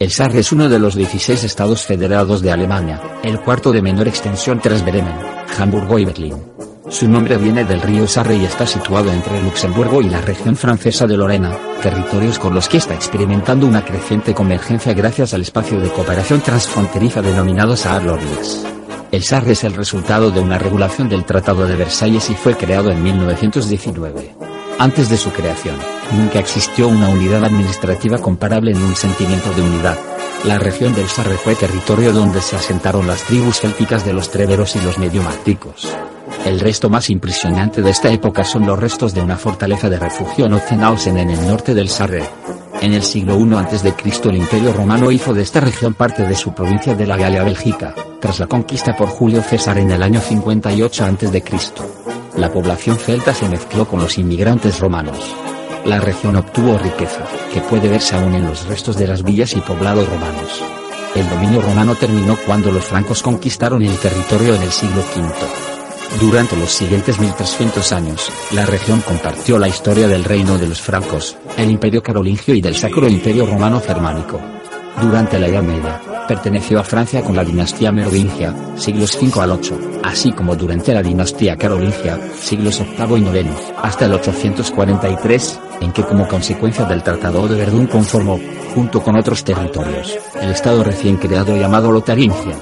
El Saar es uno de los 16 estados federados de Alemania, el cuarto de menor extensión tras Bremen, Hamburgo y Berlín. Su nombre viene del río Sarre y está situado entre Luxemburgo y la región francesa de Lorena, territorios con los que está experimentando una creciente convergencia gracias al espacio de cooperación transfronteriza denominado Saar-Lorlitz. El Sarre es el resultado de una regulación del Tratado de Versalles y fue creado en 1919. Antes de su creación, nunca existió una unidad administrativa comparable ni un sentimiento de unidad. La región del Sarre fue territorio donde se asentaron las tribus célticas de los treveros y los mediomáticos. El resto más impresionante de esta época son los restos de una fortaleza de refugio en Ozenhausen en el norte del Sarre. En el siglo I a.C. el Imperio Romano hizo de esta región parte de su provincia de la Galia Bélgica, tras la conquista por Julio César en el año 58 a.C. La población celta se mezcló con los inmigrantes romanos. La región obtuvo riqueza, que puede verse aún en los restos de las villas y poblados romanos. El dominio romano terminó cuando los francos conquistaron el territorio en el siglo V. Durante los siguientes 1300 años, la región compartió la historia del reino de los francos, el imperio carolingio y del Sacro Imperio Romano Germánico. Durante la Edad Media, perteneció a Francia con la dinastía merovingia, siglos V al 8, así como durante la dinastía carolingia, siglos VIII y IX, hasta el 843, en que como consecuencia del Tratado de Verdún conformó, junto con otros territorios, el estado recién creado llamado Lotaringia.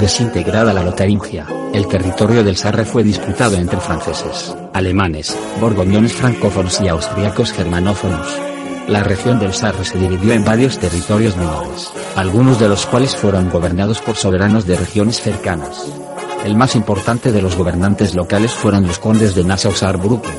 Desintegrada la Lotaringia, el territorio del Sarre fue disputado entre franceses, alemanes, borgoñones francófonos y austriacos germanófonos. La región del Sarre se dividió en varios territorios menores, algunos de los cuales fueron gobernados por soberanos de regiones cercanas. El más importante de los gobernantes locales fueron los condes de Nassau-Saarbrücken.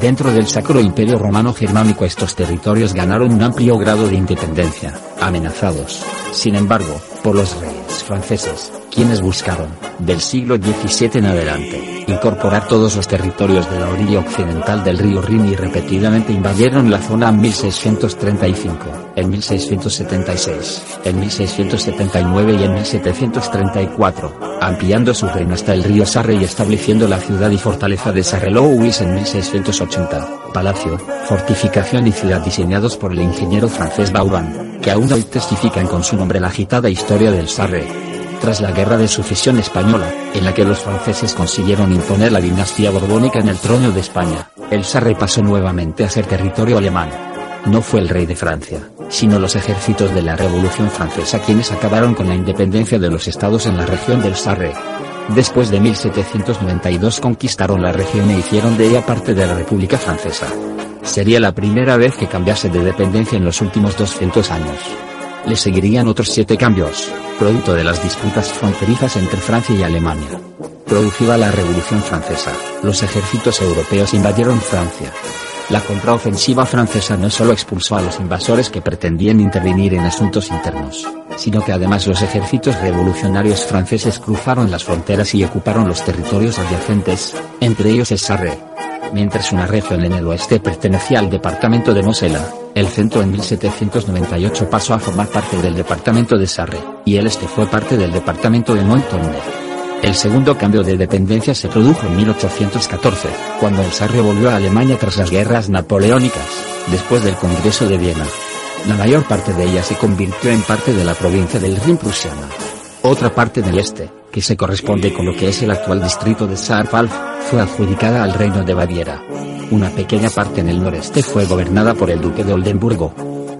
Dentro del Sacro Imperio Romano Germánico estos territorios ganaron un amplio grado de independencia, amenazados, sin embargo, por los reyes franceses, quienes buscaron, del siglo XVII en adelante, incorporar todos los territorios de la orilla occidental del río Rin y repetidamente invadieron la zona en 1635, en 1676, en 1679 y en 1734, ampliando su reino hasta el río Sarre y estableciendo la ciudad y fortaleza de Sarre-Louis en 1680, palacio, fortificación y ciudad diseñados por el ingeniero francés Vauban, que aún hoy testifican con su nombre la agitada historia del Sarre tras la Guerra de Sucesión Española, en la que los franceses consiguieron imponer la dinastía borbónica en el trono de España, el Sarre pasó nuevamente a ser territorio alemán. No fue el rey de Francia, sino los ejércitos de la Revolución Francesa quienes acabaron con la independencia de los estados en la región del Sarre. Después de 1792 conquistaron la región e hicieron de ella parte de la República Francesa. Sería la primera vez que cambiase de dependencia en los últimos 200 años. Le seguirían otros siete cambios, producto de las disputas fronterizas entre Francia y Alemania. Producida la Revolución Francesa, los ejércitos europeos invadieron Francia. La contraofensiva francesa no solo expulsó a los invasores que pretendían intervenir en asuntos internos, sino que además los ejércitos revolucionarios franceses cruzaron las fronteras y ocuparon los territorios adyacentes, entre ellos el Sarre. Mientras una región en el oeste pertenecía al departamento de Mosela, el centro en 1798 pasó a formar parte del departamento de Sarre, y el este fue parte del departamento de Montonner. El segundo cambio de dependencia se produjo en 1814, cuando el Sarre volvió a Alemania tras las guerras napoleónicas, después del Congreso de Viena. La mayor parte de ella se convirtió en parte de la provincia del Rin prusiana. Otra parte del este, que se corresponde con lo que es el actual distrito de Saarpfalz, fue adjudicada al reino de Baviera. Una pequeña parte en el noreste fue gobernada por el duque de Oldenburgo.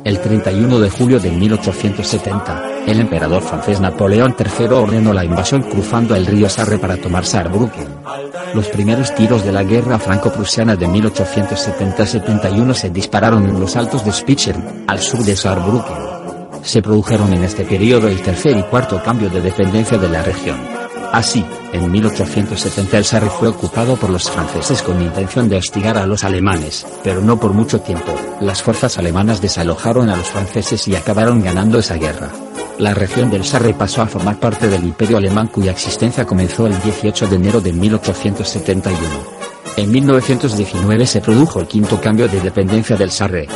El 31 de julio de 1870, el emperador francés Napoleón III ordenó la invasión cruzando el río Sarre para tomar Saarbrücken. Los primeros tiros de la guerra franco-prusiana de 1870-71 se dispararon en los altos de Spichern, al sur de Saarbrücken. Se produjeron en este periodo el tercer y cuarto cambio de dependencia de la región. Así, en 1870 el Sarre fue ocupado por los franceses con intención de hostigar a los alemanes, pero no por mucho tiempo. Las fuerzas alemanas desalojaron a los franceses y acabaron ganando esa guerra. La región del Sarre pasó a formar parte del Imperio Alemán cuya existencia comenzó el 18 de enero de 1871. En 1919 se produjo el quinto cambio de dependencia del Sarre,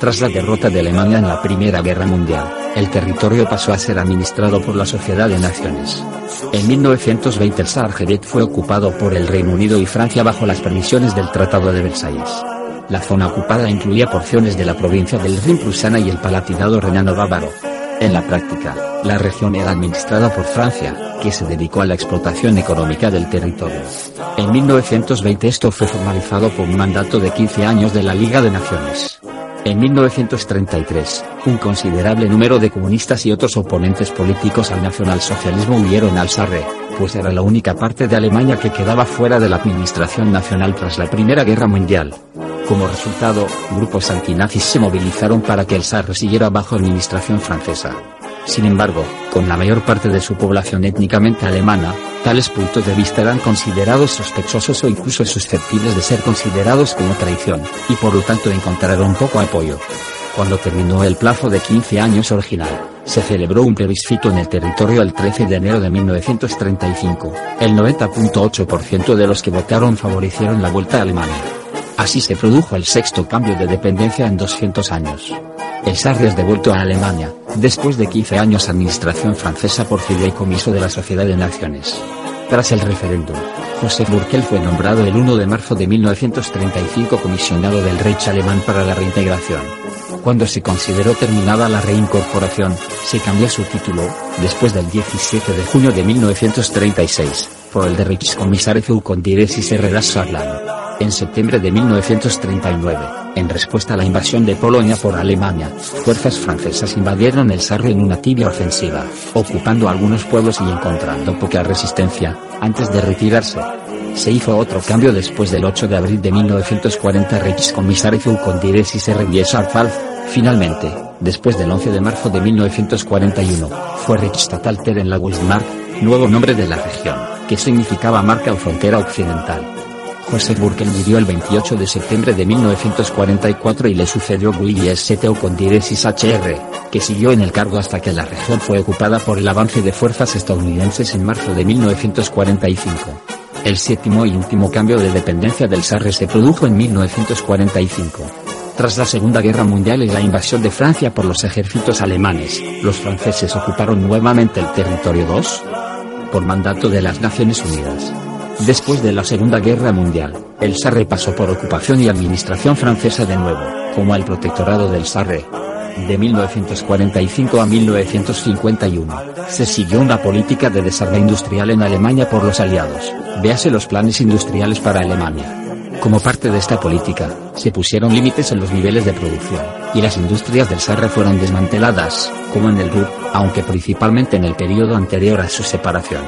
tras la derrota de Alemania en la Primera Guerra Mundial, el territorio pasó a ser administrado por la Sociedad de Naciones. En 1920 el Sargedet fue ocupado por el Reino Unido y Francia bajo las permisiones del Tratado de Versalles. La zona ocupada incluía porciones de la provincia del Rin prusana y el Palatinado renano-bávaro. En la práctica, la región era administrada por Francia, que se dedicó a la explotación económica del territorio. En 1920 esto fue formalizado por un mandato de 15 años de la Liga de Naciones. En 1933, un considerable número de comunistas y otros oponentes políticos al nacionalsocialismo huyeron al Sarre, pues era la única parte de Alemania que quedaba fuera de la administración nacional tras la Primera Guerra Mundial. Como resultado, grupos antinazis se movilizaron para que el Sarre siguiera bajo administración francesa. Sin embargo, con la mayor parte de su población étnicamente alemana, tales puntos de vista eran considerados sospechosos o incluso susceptibles de ser considerados como traición, y por lo tanto encontraron poco apoyo. Cuando terminó el plazo de 15 años original, se celebró un plebiscito en el territorio el 13 de enero de 1935. El 90.8% de los que votaron favorecieron la vuelta a Alemania. Así se produjo el sexto cambio de dependencia en 200 años. El Sarre es devuelto a Alemania, después de 15 años administración francesa por fideicomiso de la Sociedad de Naciones. Tras el referéndum, José Burkel fue nombrado el 1 de marzo de 1935 comisionado del Reich alemán para la reintegración. Cuando se consideró terminada la reincorporación, se cambió su título, después del 17 de junio de 1936, por el de Reichskommissar für Kondiresis Saarland en septiembre de 1939, en respuesta a la invasión de Polonia por Alemania, fuerzas francesas invadieron el Sarre en una tibia ofensiva, ocupando algunos pueblos y encontrando poca resistencia, antes de retirarse. Se hizo otro cambio después del 8 de abril de 1940 Reichskommissariat con Diresis R. Scharfalf, finalmente, después del 11 de marzo de 1941, fue Reichstatalter en la Westmark, nuevo nombre de la región, que significaba marca o frontera occidental. José Burkel murió el 28 de septiembre de 1944 y le sucedió Willy S. con diresis HR, que siguió en el cargo hasta que la región fue ocupada por el avance de fuerzas estadounidenses en marzo de 1945. El séptimo y último cambio de dependencia del Sarre se produjo en 1945. Tras la Segunda Guerra Mundial y la invasión de Francia por los ejércitos alemanes, los franceses ocuparon nuevamente el territorio 2 por mandato de las Naciones Unidas. Después de la Segunda Guerra Mundial, el Sarre pasó por ocupación y administración francesa de nuevo, como el Protectorado del Sarre. De 1945 a 1951, se siguió una política de desarrollo industrial en Alemania por los aliados, véase los planes industriales para Alemania. Como parte de esta política, se pusieron límites en los niveles de producción, y las industrias del Sarre fueron desmanteladas, como en el Ruhr, aunque principalmente en el periodo anterior a su separación.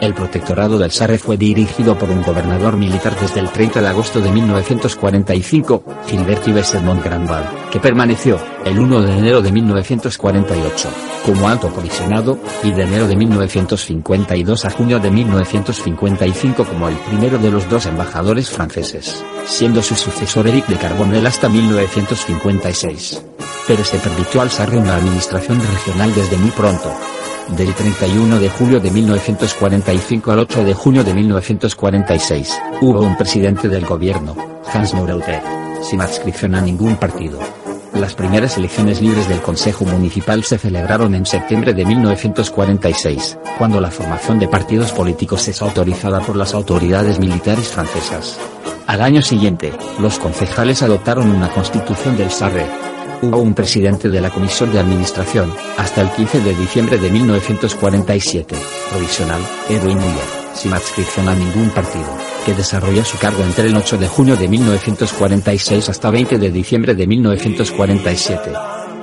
El protectorado del Sarre fue dirigido por un gobernador militar desde el 30 de agosto de 1945, Gilberto Bessermont Granval, que permaneció, el 1 de enero de 1948, como alto comisionado, y de enero de 1952 a junio de 1955 como el primero de los dos embajadores franceses, siendo su sucesor Eric de Carbonel hasta 1956. Pero se permitió al Sarre una administración regional desde muy pronto, del 31 de julio de 1945 al 8 de junio de 1946, hubo un presidente del gobierno, Hans Neureuther, sin adscripción a ningún partido. Las primeras elecciones libres del Consejo Municipal se celebraron en septiembre de 1946, cuando la formación de partidos políticos es autorizada por las autoridades militares francesas. Al año siguiente, los concejales adoptaron una constitución del Sarre, Hubo un presidente de la Comisión de Administración, hasta el 15 de diciembre de 1947, provisional, Edwin Muller, sin adscripción a ningún partido, que desarrolló su cargo entre el 8 de junio de 1946 hasta 20 de diciembre de 1947.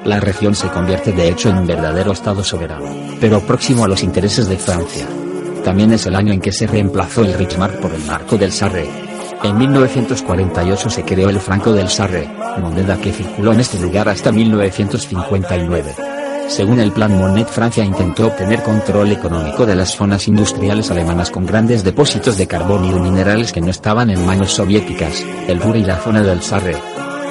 La región se convierte de hecho en un verdadero Estado soberano, pero próximo a los intereses de Francia. También es el año en que se reemplazó el Richmar por el marco del Sarre, en 1948 se creó el franco del Sarre, moneda que circuló en este lugar hasta 1959. Según el Plan Monet Francia intentó obtener control económico de las zonas industriales alemanas con grandes depósitos de carbón y minerales que no estaban en manos soviéticas, el Ruhr y la zona del Sarre.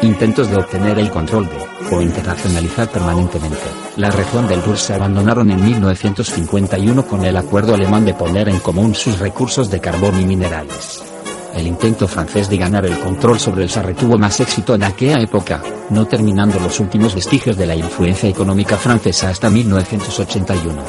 Intentos de obtener el control de, o internacionalizar permanentemente, la región del Ruhr se abandonaron en 1951 con el acuerdo alemán de poner en común sus recursos de carbón y minerales. El intento francés de ganar el control sobre el Sarre tuvo más éxito en aquella época, no terminando los últimos vestigios de la influencia económica francesa hasta 1981.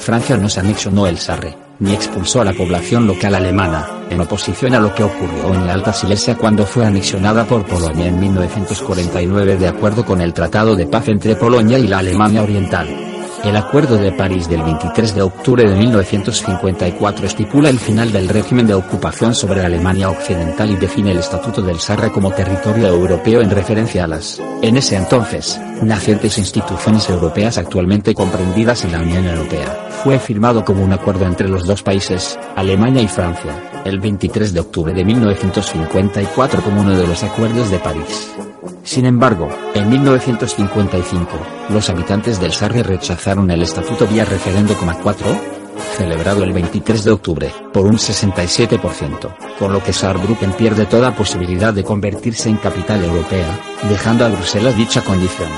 Francia no se anexionó el Sarre, ni expulsó a la población local alemana, en oposición a lo que ocurrió en la Alta Silesia cuando fue anexionada por Polonia en 1949 de acuerdo con el Tratado de Paz entre Polonia y la Alemania Oriental. El Acuerdo de París del 23 de octubre de 1954 estipula el final del régimen de ocupación sobre Alemania Occidental y define el Estatuto del Sarre como territorio europeo en referencia a las, en ese entonces, nacientes instituciones europeas actualmente comprendidas en la Unión Europea. Fue firmado como un acuerdo entre los dos países, Alemania y Francia, el 23 de octubre de 1954 como uno de los acuerdos de París. Sin embargo, en 1955, los habitantes del Sarre rechazaron el estatuto vía referendo 4, celebrado el 23 de octubre, por un 67%, con lo que Saarbrücken pierde toda posibilidad de convertirse en capital europea, dejando a Bruselas dicha condición.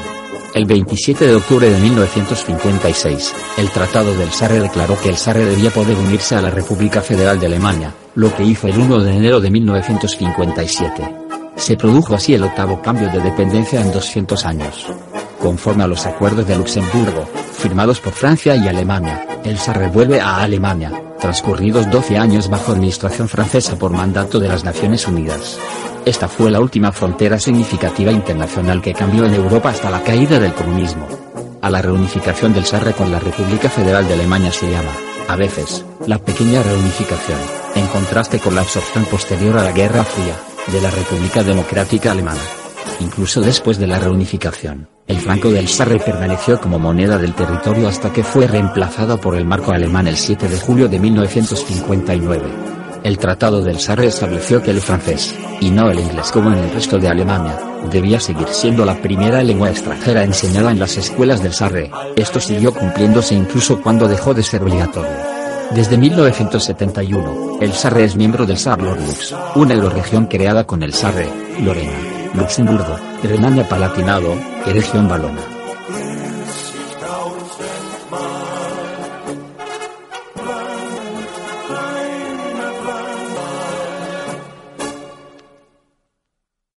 El 27 de octubre de 1956, el Tratado del Sarre declaró que el Sarre debía poder unirse a la República Federal de Alemania, lo que hizo el 1 de enero de 1957. Se produjo así el octavo cambio de dependencia en 200 años. Conforme a los acuerdos de Luxemburgo, firmados por Francia y Alemania, el Sarre vuelve a Alemania, transcurridos 12 años bajo administración francesa por mandato de las Naciones Unidas. Esta fue la última frontera significativa internacional que cambió en Europa hasta la caída del comunismo. A la reunificación del Sarre con la República Federal de Alemania se llama, a veces, la pequeña reunificación, en contraste con la absorción posterior a la Guerra Fría de la República Democrática Alemana. Incluso después de la reunificación, el franco del Sarre permaneció como moneda del territorio hasta que fue reemplazado por el marco alemán el 7 de julio de 1959. El Tratado del Sarre estableció que el francés, y no el inglés como en el resto de Alemania, debía seguir siendo la primera lengua extranjera enseñada en las escuelas del Sarre. Esto siguió cumpliéndose incluso cuando dejó de ser obligatorio. Desde 1971, el Sarre es miembro del Saarlorlux, una euroregión creada con el Sarre, Lorena, Luxemburgo, Renania-Palatinado y región Valona.